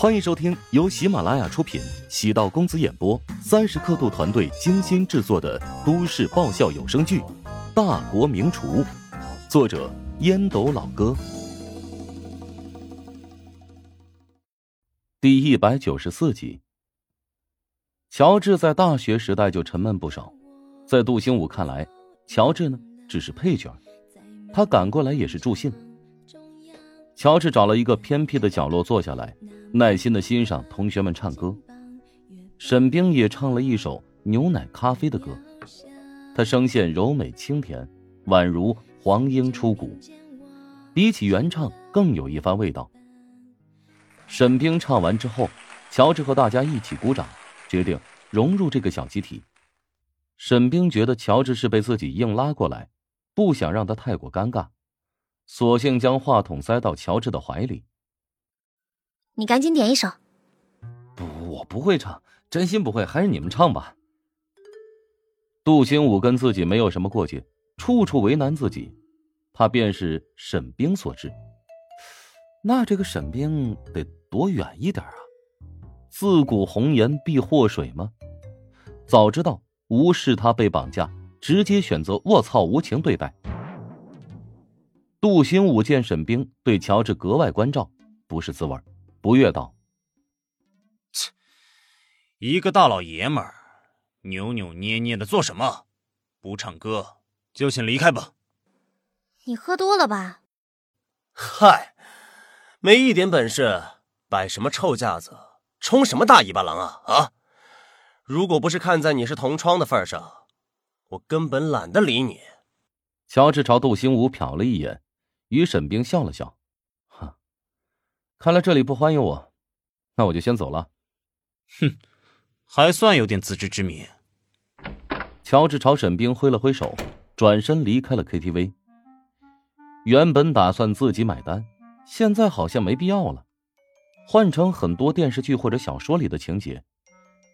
欢迎收听由喜马拉雅出品、喜道公子演播、三十刻度团队精心制作的都市爆笑有声剧《大国名厨》，作者烟斗老哥，第一百九十四集。乔治在大学时代就沉闷不少，在杜兴武看来，乔治呢只是配角，他赶过来也是助兴。乔治找了一个偏僻的角落坐下来，耐心的欣赏同学们唱歌。沈冰也唱了一首牛奶咖啡的歌，他声线柔美清甜，宛如黄莺出谷，比起原唱更有一番味道。沈冰唱完之后，乔治和大家一起鼓掌，决定融入这个小集体。沈冰觉得乔治是被自己硬拉过来，不想让他太过尴尬。索性将话筒塞到乔治的怀里。你赶紧点一首。不，我不会唱，真心不会，还是你们唱吧。杜兴武跟自己没有什么过节，处处为难自己，他便是沈冰所致。那这个沈冰得躲远一点啊？自古红颜必祸水吗？早知道无视他被绑架，直接选择卧槽无情对待。杜兴武见沈冰对乔治格外关照，不是滋味不悦道：“切，一个大老爷们儿，扭扭捏捏的做什么？不唱歌就请离开吧。”你喝多了吧？嗨，没一点本事，摆什么臭架子，充什么大尾巴狼啊啊！如果不是看在你是同窗的份上，我根本懒得理你。乔治朝杜兴武瞟了一眼。与沈冰笑了笑，哈，看来这里不欢迎我，那我就先走了。哼，还算有点自知之明。乔治朝沈冰挥了挥手，转身离开了 KTV。原本打算自己买单，现在好像没必要了。换成很多电视剧或者小说里的情节，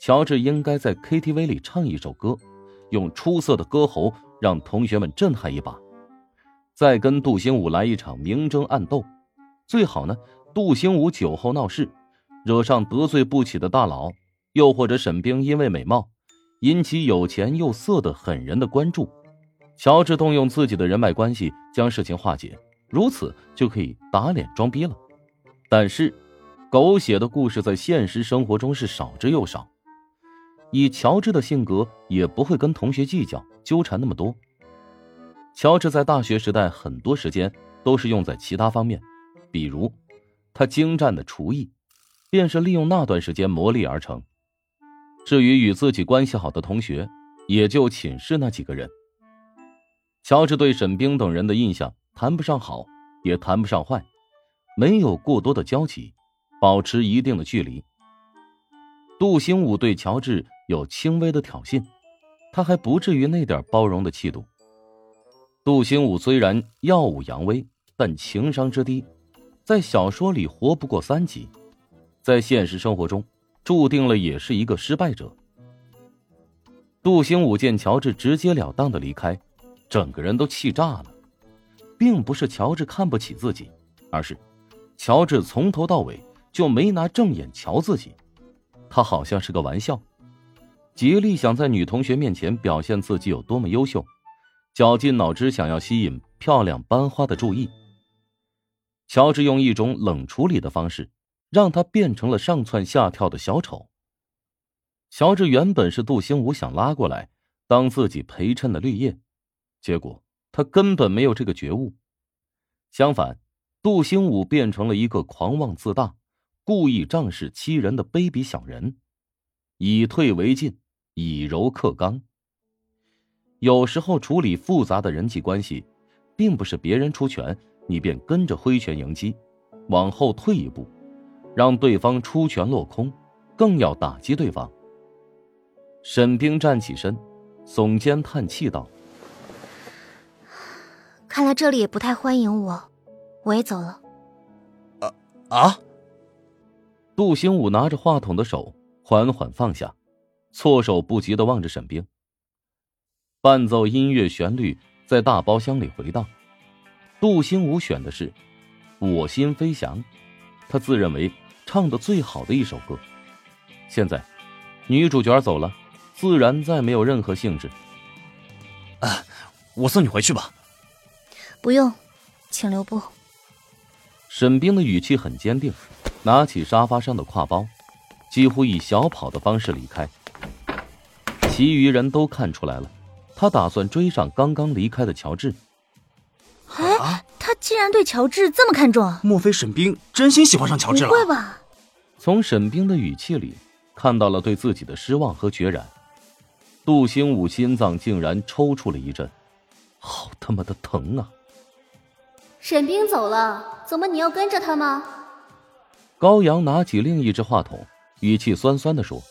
乔治应该在 KTV 里唱一首歌，用出色的歌喉让同学们震撼一把。再跟杜兴武来一场明争暗斗，最好呢。杜兴武酒后闹事，惹上得罪不起的大佬，又或者沈冰因为美貌引起有钱又色的狠人的关注，乔治动用自己的人脉关系将事情化解，如此就可以打脸装逼了。但是，狗血的故事在现实生活中是少之又少，以乔治的性格，也不会跟同学计较纠缠那么多。乔治在大学时代很多时间都是用在其他方面，比如他精湛的厨艺，便是利用那段时间磨砺而成。至于与自己关系好的同学，也就寝室那几个人。乔治对沈冰等人的印象谈不上好，也谈不上坏，没有过多的交集，保持一定的距离。杜兴武对乔治有轻微的挑衅，他还不至于那点包容的气度。杜兴武虽然耀武扬威，但情商之低，在小说里活不过三集，在现实生活中，注定了也是一个失败者。杜兴武见乔治直截了当的离开，整个人都气炸了，并不是乔治看不起自己，而是乔治从头到尾就没拿正眼瞧自己，他好像是个玩笑，竭力想在女同学面前表现自己有多么优秀。绞尽脑汁想要吸引漂亮班花的注意。乔治用一种冷处理的方式，让他变成了上蹿下跳的小丑。乔治原本是杜兴武想拉过来当自己陪衬的绿叶，结果他根本没有这个觉悟。相反，杜兴武变成了一个狂妄自大、故意仗势欺人的卑鄙小人，以退为进，以柔克刚。有时候处理复杂的人际关系，并不是别人出拳你便跟着挥拳迎击，往后退一步，让对方出拳落空，更要打击对方。沈冰站起身，耸肩叹气道：“看来这里也不太欢迎我，我也走了。”啊啊！杜兴武拿着话筒的手缓缓放下，措手不及的望着沈冰。伴奏音乐旋律在大包厢里回荡，杜兴武选的是《我心飞翔》，他自认为唱的最好的一首歌。现在，女主角走了，自然再没有任何兴致。啊，我送你回去吧。不用，请留步。沈冰的语气很坚定，拿起沙发上的挎包，几乎以小跑的方式离开。其余人都看出来了，他打算追上刚刚离开的乔治。哎，他竟然对乔治这么看重？莫非沈冰真心喜欢上乔治了？不会吧？从沈冰的语气里。看到了对自己的失望和决然，杜兴武心脏竟然抽搐了一阵，好他妈的疼啊！沈冰走了，怎么你要跟着他吗？高阳拿起另一只话筒，语气酸酸的说：“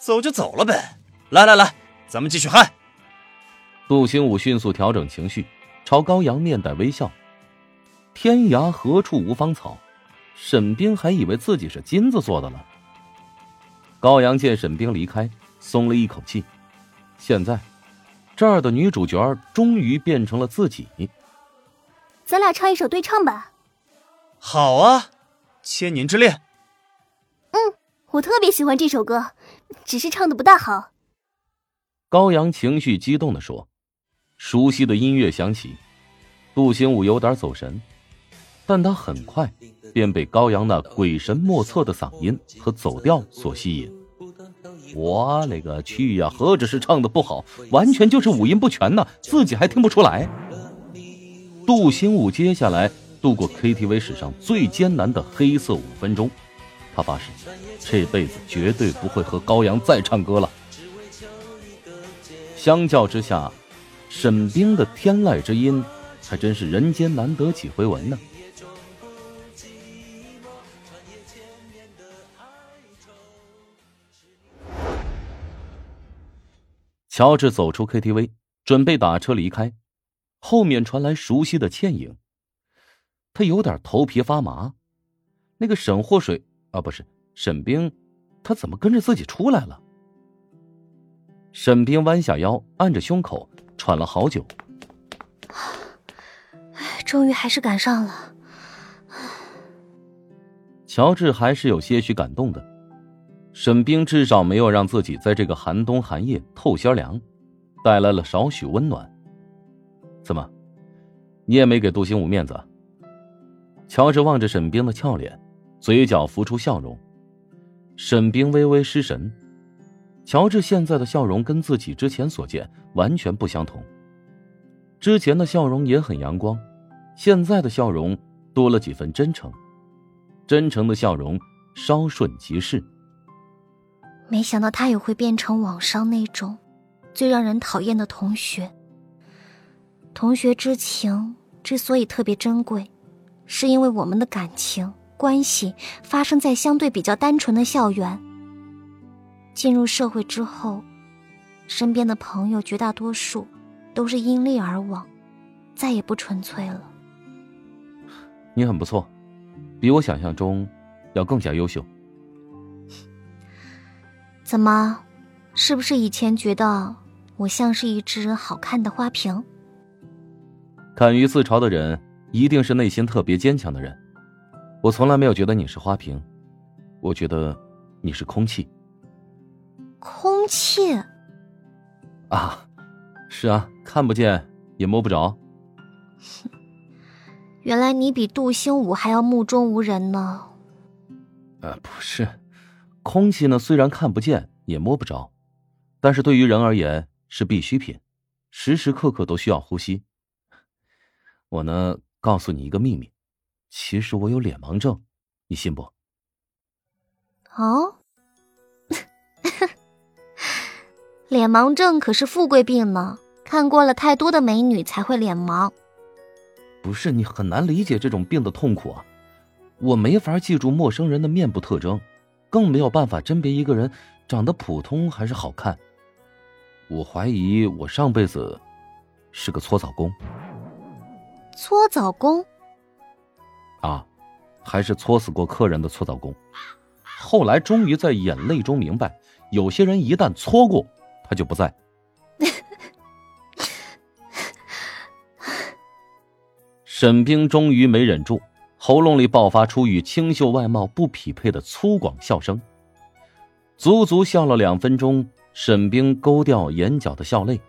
走就走了呗，来来来，咱们继续嗨。”杜兴武迅速调整情绪，朝高阳面带微笑：“天涯何处无芳草？”沈冰还以为自己是金子做的了。高阳见沈冰离开，松了一口气。现在，这儿的女主角终于变成了自己。咱俩唱一首对唱吧。好啊，《千年之恋》。嗯，我特别喜欢这首歌，只是唱的不大好。高阳情绪激动的说：“熟悉的音乐响起，杜兴武有点走神，但他很快。”便被高阳那鬼神莫测的嗓音和走调所吸引。我勒个去呀！何止是唱的不好，完全就是五音不全呢，自己还听不出来。杜兴武接下来度过 KTV 史上最艰难的黑色五分钟，他发誓这辈子绝对不会和高阳再唱歌了。相较之下，沈冰的天籁之音还真是人间难得几回闻呢。乔治走出 KTV，准备打车离开，后面传来熟悉的倩影。他有点头皮发麻。那个沈祸水啊，不是沈冰，他怎么跟着自己出来了？沈冰弯下腰，按着胸口，喘了好久。终于还是赶上了。乔治还是有些许感动的。沈冰至少没有让自己在这个寒冬寒夜透些凉，带来了少许温暖。怎么，你也没给杜兴武面子？乔治望着沈冰的俏脸，嘴角浮出笑容。沈冰微微失神。乔治现在的笑容跟自己之前所见完全不相同。之前的笑容也很阳光，现在的笑容多了几分真诚。真诚的笑容，稍瞬即逝。没想到他也会变成网上那种最让人讨厌的同学。同学之情之所以特别珍贵，是因为我们的感情关系发生在相对比较单纯的校园。进入社会之后，身边的朋友绝大多数都是因利而往，再也不纯粹了。你很不错，比我想象中要更加优秀。怎么，是不是以前觉得我像是一只好看的花瓶？敢于自嘲的人，一定是内心特别坚强的人。我从来没有觉得你是花瓶，我觉得你是空气。空气？啊，是啊，看不见也摸不着。原来你比杜兴武还要目中无人呢。呃，不是。空气呢，虽然看不见也摸不着，但是对于人而言是必需品，时时刻刻都需要呼吸。我呢，告诉你一个秘密，其实我有脸盲症，你信不？哦，脸盲症可是富贵病呢，看过了太多的美女才会脸盲。不是你很难理解这种病的痛苦啊，我没法记住陌生人的面部特征。更没有办法甄别一个人长得普通还是好看。我怀疑我上辈子是个搓澡工。搓澡工？啊，还是搓死过客人的搓澡工。后来终于在眼泪中明白，有些人一旦搓过，他就不在。沈冰终于没忍住，喉咙里爆发出与清秀外貌不匹配的粗犷笑声。足足笑了两分钟，沈冰勾掉眼角的笑泪。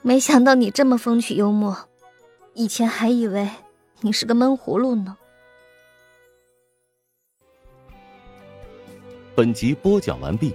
没想到你这么风趣幽默，以前还以为你是个闷葫芦呢。本集播讲完毕，